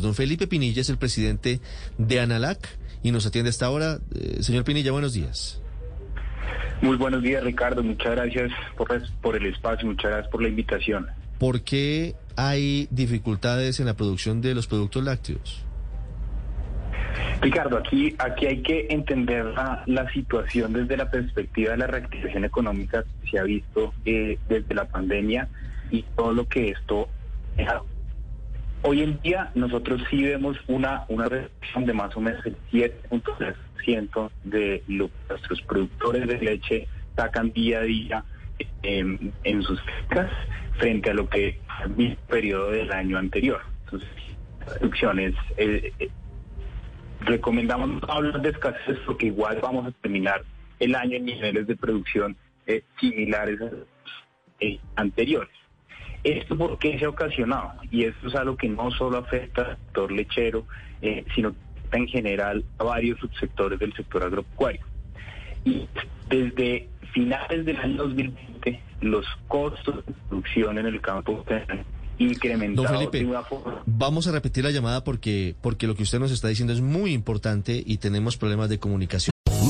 Don Felipe Pinilla es el presidente de ANALAC y nos atiende hasta ahora. Eh, señor Pinilla, buenos días. Muy buenos días, Ricardo. Muchas gracias por, por el espacio, muchas gracias por la invitación. ¿Por qué hay dificultades en la producción de los productos lácteos? Ricardo, aquí, aquí hay que entender la, la, situación desde la perspectiva de la reactivación económica que se ha visto eh, desde la pandemia y todo lo que esto ha Hoy en día nosotros sí vemos una, una reducción de más o menos el 7.3% de lo que nuestros productores de leche sacan día a día em, en sus fecas frente a lo que fue el periodo del año anterior. Entonces. Eh, eh, recomendamos hablar de escasez porque igual vamos a terminar el año en niveles de producción eh, similares a los anteriores. ¿Esto por qué se ha ocasionado? Y esto es algo que no solo afecta al sector lechero, eh, sino en general a varios subsectores del sector agropecuario. Y desde finales del año 2020, los costos de producción en el campo han incrementado de una forma. Vamos a repetir la llamada porque, porque lo que usted nos está diciendo es muy importante y tenemos problemas de comunicación.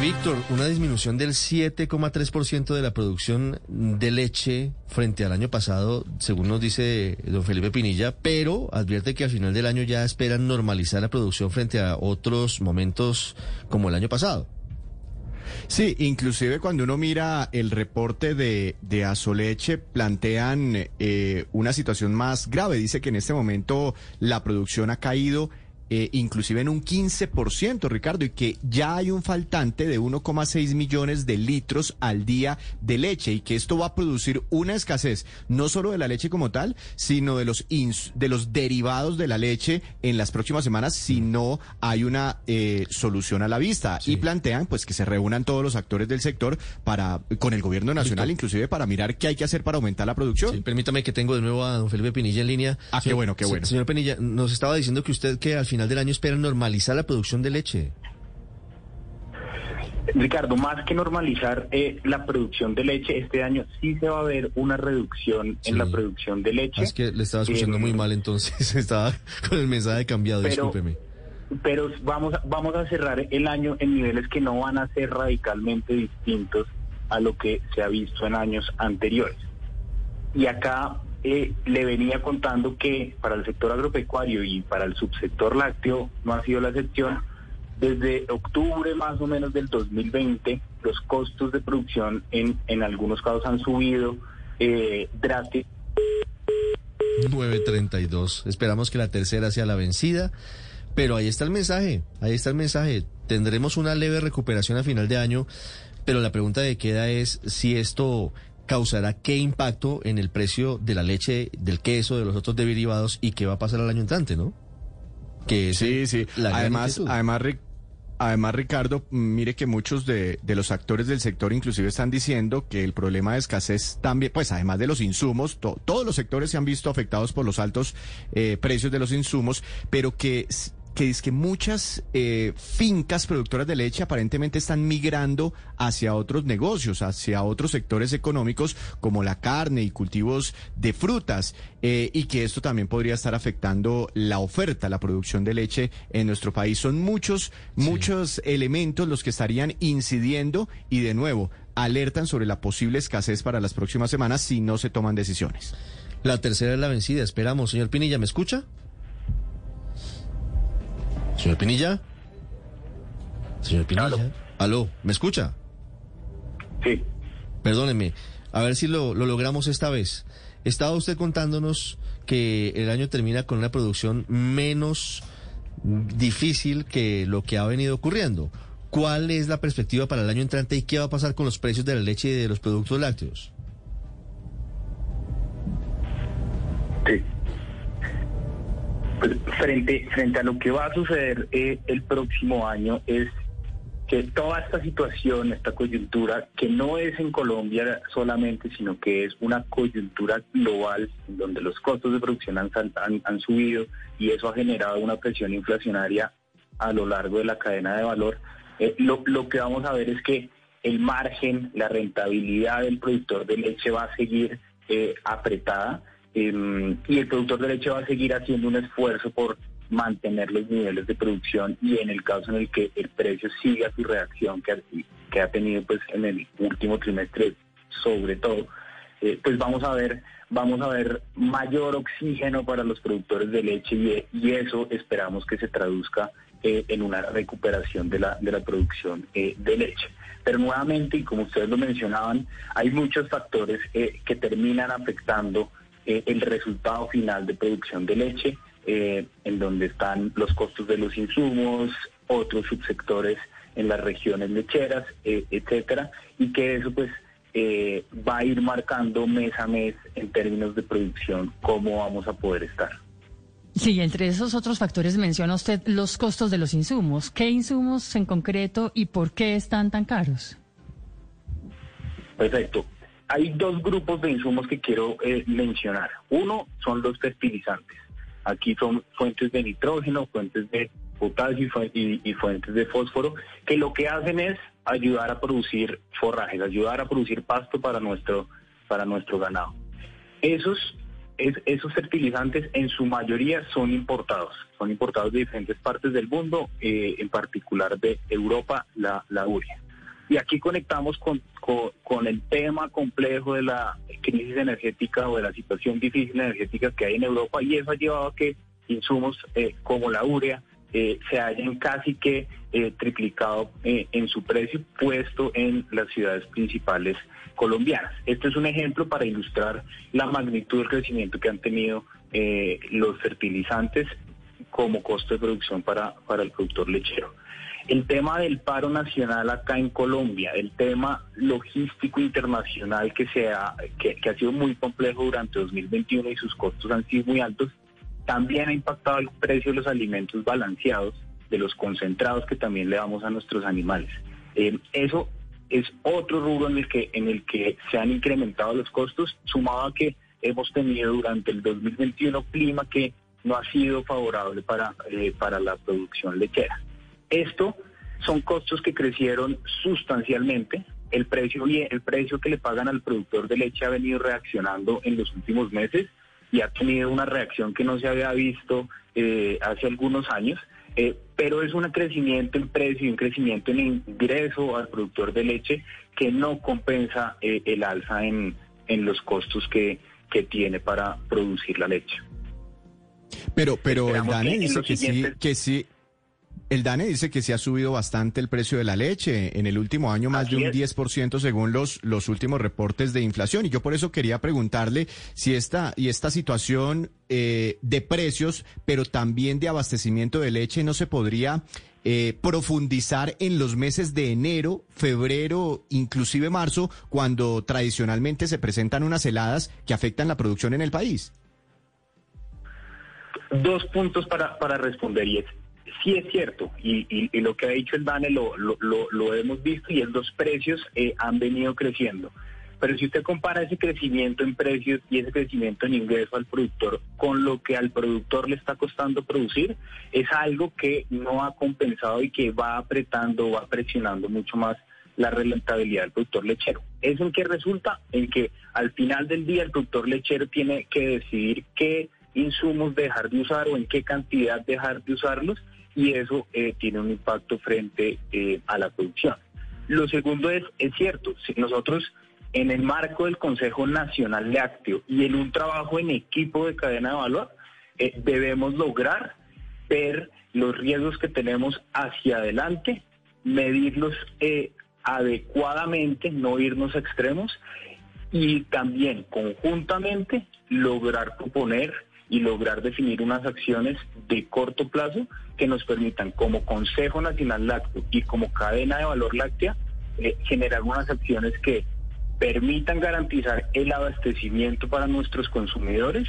Víctor, una disminución del 7,3% de la producción de leche frente al año pasado, según nos dice don Felipe Pinilla, pero advierte que al final del año ya esperan normalizar la producción frente a otros momentos como el año pasado. Sí, inclusive cuando uno mira el reporte de, de Azoleche, plantean eh, una situación más grave. Dice que en este momento la producción ha caído eh, inclusive en un 15%, Ricardo, y que ya hay un faltante de 1,6 millones de litros al día de leche y que esto va a producir una escasez no solo de la leche como tal, sino de los de los derivados de la leche en las próximas semanas si no hay una eh, solución a la vista y plantean pues que se reúnan todos los actores del sector para con el gobierno nacional inclusive para mirar qué hay que hacer para aumentar la producción. Sí, permítame que tengo de nuevo a don Felipe Pinilla en línea. Ah, qué bueno, qué bueno. Señor Pinilla, nos estaba diciendo que usted que al final del año esperan normalizar la producción de leche. Ricardo, más que normalizar eh, la producción de leche, este año sí se va a ver una reducción en la producción de leche. Es que le estaba escuchando muy mal entonces, estaba con el mensaje cambiado, discúlpeme. Pero vamos vamos a cerrar el año en niveles que no van a ser radicalmente distintos a lo que se ha visto en años anteriores. Y acá eh, le venía contando que para el sector agropecuario y para el subsector lácteo no ha sido la excepción. Desde octubre más o menos del 2020, los costos de producción en, en algunos casos han subido eh, drásticamente. 932. Esperamos que la tercera sea la vencida. Pero ahí está el mensaje, ahí está el mensaje. Tendremos una leve recuperación a final de año, pero la pregunta de queda es si esto causará qué impacto en el precio de la leche, del queso, de los otros derivados y qué va a pasar al año entrante, ¿no? Que sí, sí. además, además, Además, Ricardo, mire que muchos de, de, los actores del sector inclusive están diciendo que el problema de escasez también, pues además de los insumos, todos los sectores se han visto afectados por los altos eh, precios de los insumos, pero que que dice que muchas eh, fincas productoras de leche aparentemente están migrando hacia otros negocios, hacia otros sectores económicos como la carne y cultivos de frutas, eh, y que esto también podría estar afectando la oferta, la producción de leche en nuestro país. Son muchos, muchos elementos los que estarían incidiendo y de nuevo, alertan sobre la posible escasez para las próximas semanas si no se toman decisiones. La tercera es la vencida. Esperamos. Señor Pinilla, ¿me escucha? Señor Pinilla. Señor Pinilla. Aló, ¿me escucha? Sí. Perdóneme. A ver si lo, lo logramos esta vez. Estaba usted contándonos que el año termina con una producción menos difícil que lo que ha venido ocurriendo. ¿Cuál es la perspectiva para el año entrante y qué va a pasar con los precios de la leche y de los productos lácteos? Sí. Pues frente, frente a lo que va a suceder eh, el próximo año es que toda esta situación, esta coyuntura, que no es en Colombia solamente, sino que es una coyuntura global, donde los costos de producción han, han, subido y eso ha generado una presión inflacionaria a lo largo de la cadena de valor, eh, lo, lo que vamos a ver es que el margen, la rentabilidad del productor de leche va a seguir eh, apretada eh, y el productor de leche va a seguir haciendo un esfuerzo por mantener los niveles de producción y en el caso en el que el precio siga su reacción que que ha tenido pues en el último trimestre sobre todo, eh, pues vamos a ver vamos a ver mayor oxígeno para los productores de leche y, eso esperamos que se traduzca eh, en una recuperación de la, de la producción eh, de leche. Pero nuevamente, y como ustedes lo mencionaban, hay muchos factores que terminan afectando eh, el resultado final de producción de leche, eh, en donde están los costos de los insumos, otros subsectores en las regiones lecheras, eh, etcétera, y que eso pues eh, va a ir marcando mes a mes en términos de producción cómo vamos a poder estar. Sí, entre esos otros factores menciona usted los costos de los insumos. ¿Qué insumos en concreto y por qué están tan caros? Perfecto. Hay dos grupos de insumos que quiero eh, mencionar. Uno son los fertilizantes. Aquí son fuentes de nitrógeno, fuentes de potasio y, fu- y- y fuentes de fósforo, que lo que hacen es ayudar a producir forrajes, ayudar a producir pasto para nuestro, para nuestro ganado. Esos, es- esos fertilizantes en su mayoría son importados, son importados de diferentes partes del mundo, eh, en particular de Europa, la, la urea. Y aquí conectamos con, el tema complejo de la crisis energética o de la situación difícil energética que hay en Europa y eso ha llevado a que insumos eh, como la urea eh, se hayan casi que eh, triplicado en su precio puesto en las ciudades principales colombianas. Este es un ejemplo para ilustrar la magnitud del crecimiento que han tenido los fertilizantes como costo de producción para, para el productor lechero. El tema del paro nacional acá en Colombia, el tema logístico internacional que, se ha, que, ha sido muy complejo durante 2021 y sus costos han sido muy altos, también ha impactado el precio de los alimentos balanceados, de los concentrados que también le damos a nuestros animales. Eh, eso es otro rubro en el que en el que se han incrementado los costos, sumado a que hemos tenido durante el 2021 clima que no ha sido favorable para, eh, para la producción lechera. Esto son costos que crecieron sustancialmente. El precio, el precio que le pagan al productor de leche ha venido reaccionando en los últimos meses y ha tenido una reacción que no se había visto eh, hace algunos años. Eh, pero es un crecimiento en precio y un crecimiento en ingreso al productor de leche que no compensa eh, el alza en, en los costos que, que tiene para producir la leche. Pero, pero DANE que sí, que sí. El DANE dice que sí ha subido bastante el precio de la leche. En el último año más Así de un es. 10% según los, los últimos reportes de inflación. Y yo por eso quería preguntarle si esta, y esta situación eh, de precios, pero también de abastecimiento de leche, no se podría eh, profundizar en los meses de enero, febrero, inclusive marzo, cuando tradicionalmente se presentan unas heladas que afectan la producción en el país. Dos puntos para, para responder y es, sí es cierto, y, lo que ha dicho el DANE lo hemos visto y es los precios eh, han venido creciendo. Pero si usted compara ese crecimiento en precios y ese crecimiento en ingreso al productor con lo que al productor le está costando producir, es algo que no ha compensado y que va apretando, va presionando mucho más la rentabilidad del productor lechero. ¿Eso en qué resulta? En que al final del día el productor lechero tiene que decidir qué insumos dejar de usar o en qué cantidad dejar de usarlos y eso eh, tiene un impacto frente eh, a la producción. Lo segundo es, es cierto, si nosotros en el marco del Consejo Nacional Lácteo y en un trabajo en equipo de cadena de valor, eh, debemos lograr ver los riesgos que tenemos hacia adelante, medirlos adecuadamente, no irnos a extremos y también conjuntamente lograr proponer y lograr definir unas acciones de corto plazo que nos permitan como Consejo Nacional Lácteo y como cadena de valor láctea eh, generar unas acciones que permitan garantizar el abastecimiento para nuestros consumidores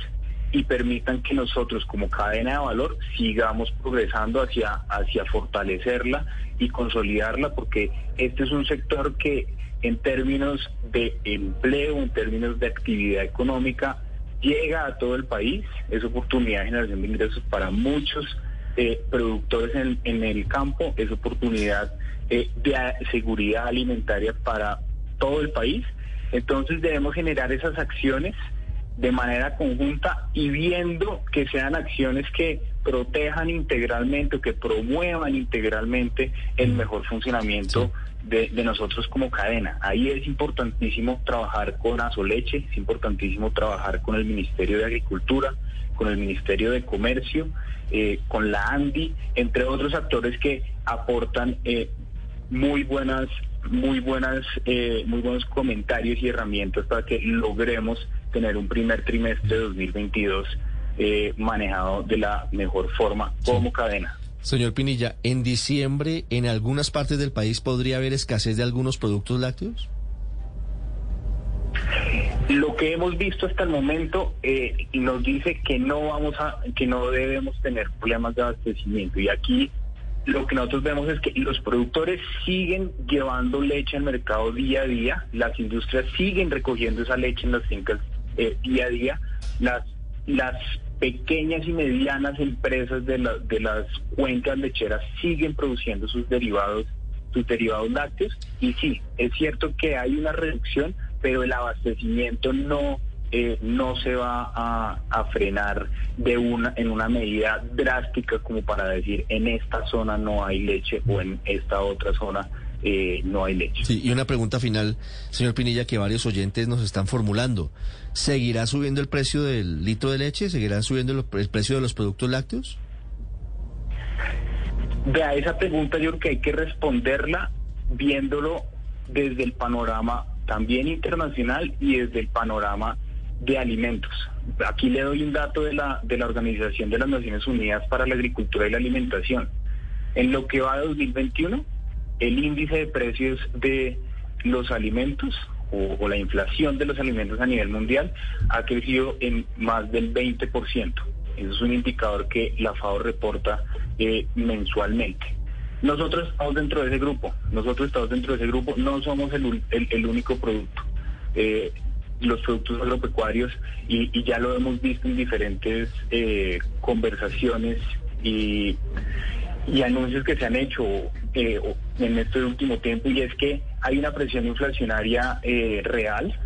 y permitan que nosotros como cadena de valor sigamos progresando hacia, hacia fortalecerla y consolidarla, porque este es un sector que en términos de empleo, en términos de actividad económica, llega a todo el país, es oportunidad de generación de ingresos para muchos eh, productores en, en, el campo, es oportunidad eh, de seguridad alimentaria para todo el país. Entonces debemos generar esas acciones de manera conjunta y viendo que sean acciones que protejan integralmente o que promuevan integralmente el mejor funcionamiento de, nosotros como cadena. Ahí es importantísimo trabajar con Azoleche, es importantísimo trabajar con el Ministerio de Agricultura, con el Ministerio de Comercio, eh, con la ANDI, entre otros actores que aportan eh, muy buenas, muy buenas, eh, muy buenos comentarios y herramientas para que logremos tener un primer trimestre de 2022 eh, manejado de la mejor forma como cadena. Señor Pinilla, ¿en diciembre en algunas partes del país podría haber escasez de algunos productos lácteos? Lo que hemos visto hasta el momento eh, nos dice que no vamos a, que no debemos tener problemas de abastecimiento y aquí lo que nosotros vemos es que los productores siguen llevando leche al mercado día a día, las industrias siguen recogiendo esa leche en las fincas eh, día a día. Las, las pequeñas y medianas empresas de, de las cuencas lecheras siguen produciendo sus derivados, sus derivados lácteos. Y sí, es cierto que hay una reducción, pero el abastecimiento no eh, no se va a, a, frenar de una en una medida drástica como para decir en esta zona no hay leche o en esta otra zona eh, no hay leche. Sí, y una pregunta final, señor Pinilla, que varios oyentes nos están formulando. ¿Seguirá subiendo el precio del litro de leche? ¿Seguirá subiendo el precio de los productos lácteos? De esa pregunta yo creo que hay que responderla viéndolo desde el panorama también internacional y desde el panorama de alimentos. Aquí le doy un dato de la, de la Organización de las Naciones Unidas para la Agricultura y la Alimentación. En lo que va de 2021, el índice de precios de los alimentos o, la inflación de los alimentos a nivel mundial ha crecido en más del 20%. Eso es un indicador que la FAO reporta eh, mensualmente. Nosotros estamos dentro de ese grupo, nosotros estamos dentro de ese grupo, no somos el, único producto. Eh, los productos agropecuarios y, ya lo hemos visto en diferentes eh, conversaciones y, y anuncios que se han hecho eh, en este último tiempo y es que hay una presión inflacionaria eh, real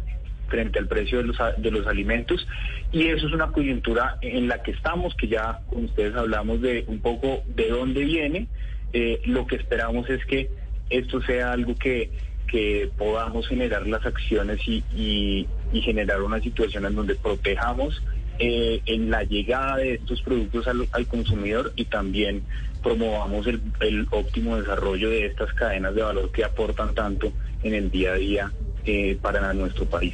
frente al precio de los, de los alimentos y eso es una coyuntura en la que estamos, que ya con ustedes hablamos de un poco de dónde viene. Eh, lo que esperamos es que esto sea algo que, que podamos generar las acciones y, y, generar una situación en donde protejamos en la llegada de estos productos al consumidor y también promovamos el, el, óptimo desarrollo de estas cadenas de valor que aportan tanto en el día a día eh, para nuestro país.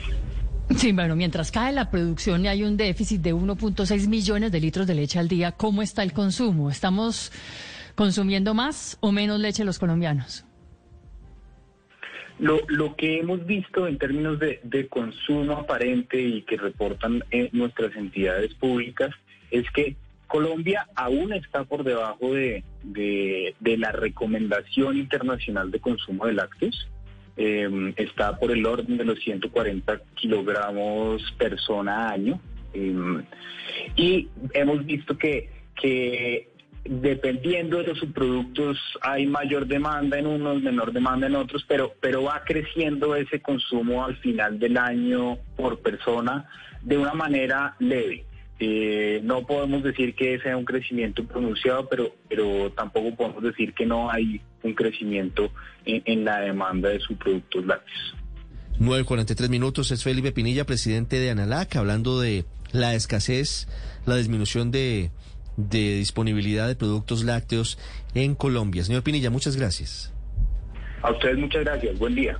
Sí, bueno, mientras cae la producción y hay un déficit de 1.6 millones de litros de leche al día, ¿cómo está el consumo? ¿Estamos consumiendo más o menos leche los colombianos? Lo, lo que hemos visto en términos de, de consumo aparente y que reportan eh, nuestras entidades públicas es que Colombia aún está por debajo de, la recomendación internacional de consumo de lácteos. Em, está por el orden de los 140 kilogramos persona año. Em, y hemos visto que, que dependiendo de los subproductos hay mayor demanda en unos, menor demanda en otros, pero, pero va creciendo ese consumo al final del año por persona de una manera leve. Eh, no podemos decir que sea un crecimiento pronunciado, pero, pero tampoco podemos decir que no hay un crecimiento en, en la demanda de sus productos lácteos. 9.43 minutos, es Felipe Pinilla, presidente de Analac, hablando de la escasez, la disminución de, de disponibilidad de productos lácteos en Colombia. Señor Pinilla, muchas gracias. A ustedes muchas gracias. Buen día.